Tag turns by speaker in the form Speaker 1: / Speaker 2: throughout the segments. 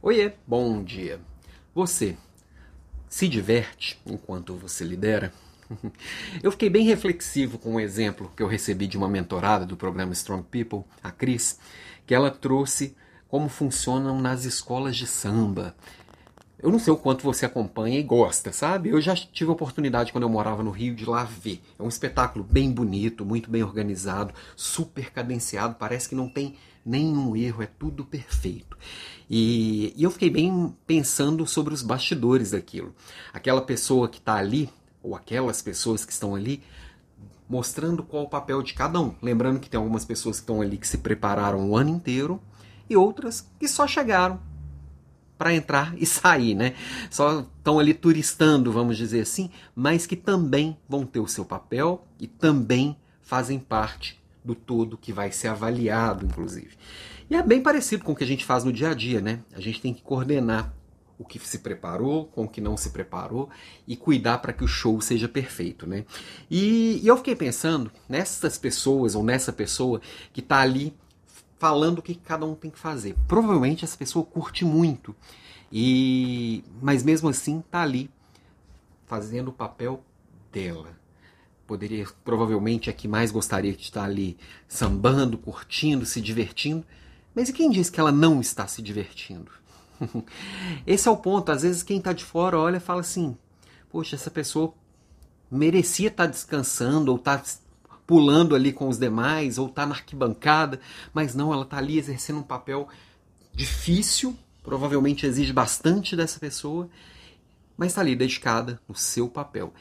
Speaker 1: Oiê, bom dia. Você se diverte enquanto você lidera? Eu fiquei bem reflexivo com um exemplo que eu recebi de uma mentorada do programa Strong People, a Cris, que ela trouxe como funcionam nas escolas de samba. Eu não sei o quanto você acompanha e gosta, sabe? Eu já tive a oportunidade quando eu morava no Rio de lá ver. É um espetáculo bem bonito, muito bem organizado, super cadenciado, parece que não tem nenhum erro, é tudo perfeito. E, e eu fiquei bem pensando sobre os bastidores daquilo. Aquela pessoa que está ali, ou aquelas pessoas que estão ali, mostrando qual o papel de cada um. Lembrando que tem algumas pessoas que estão ali que se prepararam o ano inteiro e outras que só chegaram para entrar e sair, né? Só estão ali turistando, vamos dizer assim, mas que também vão ter o seu papel e também fazem parte do todo que vai ser avaliado, inclusive. E é bem parecido com o que a gente faz no dia a dia, né? A gente tem que coordenar o que se preparou, com o que não se preparou e cuidar para que o show seja perfeito, né? E, e eu fiquei pensando nessas pessoas ou nessa pessoa que está ali falando o que cada um tem que fazer. Provavelmente essa pessoa curte muito, e mas mesmo assim está ali fazendo o papel dela. Poderia, provavelmente, é que mais gostaria de estar ali sambando, curtindo, se divertindo. Mas e quem diz que ela não está se divertindo? Esse é o ponto. Às vezes quem está de fora olha e fala assim: Poxa, essa pessoa merecia estar descansando ou estar pulando ali com os demais, ou está na arquibancada, mas não, ela está ali exercendo um papel difícil, provavelmente exige bastante dessa pessoa, mas está ali dedicada no seu papel.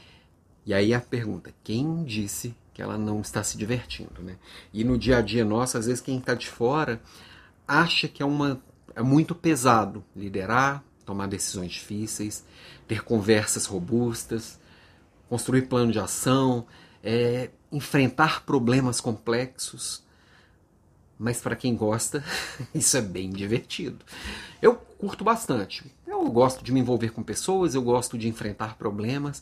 Speaker 1: E aí a pergunta: quem disse que ela não está se divertindo? Né? E no dia a dia nosso, às vezes quem está de fora acha que é, uma, é muito pesado liderar, tomar decisões difíceis, ter conversas robustas, construir plano de ação, é, enfrentar problemas complexos. Mas para quem gosta, isso é bem divertido. Eu curto bastante. Eu gosto de me envolver com pessoas, eu gosto de enfrentar problemas.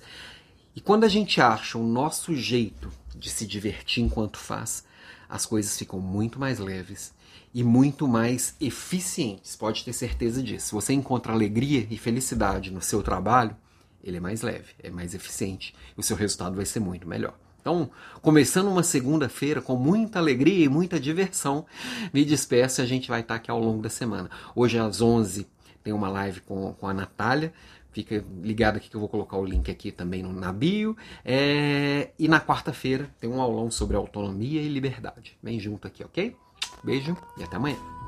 Speaker 1: E quando a gente acha o nosso jeito de se divertir enquanto faz, as coisas ficam muito mais leves e muito mais eficientes. Pode ter certeza disso. Se você encontra alegria e felicidade no seu trabalho, ele é mais leve, é mais eficiente o seu resultado vai ser muito melhor. Então, começando uma segunda-feira com muita alegria e muita diversão, me despeço e a gente vai estar aqui ao longo da semana. Hoje às 11 tem uma live com, com a Natália. Fica ligado aqui que eu vou colocar o link aqui também no, na bio. É, e na quarta-feira tem um aulão sobre autonomia e liberdade. Vem junto aqui, ok? Beijo e até amanhã.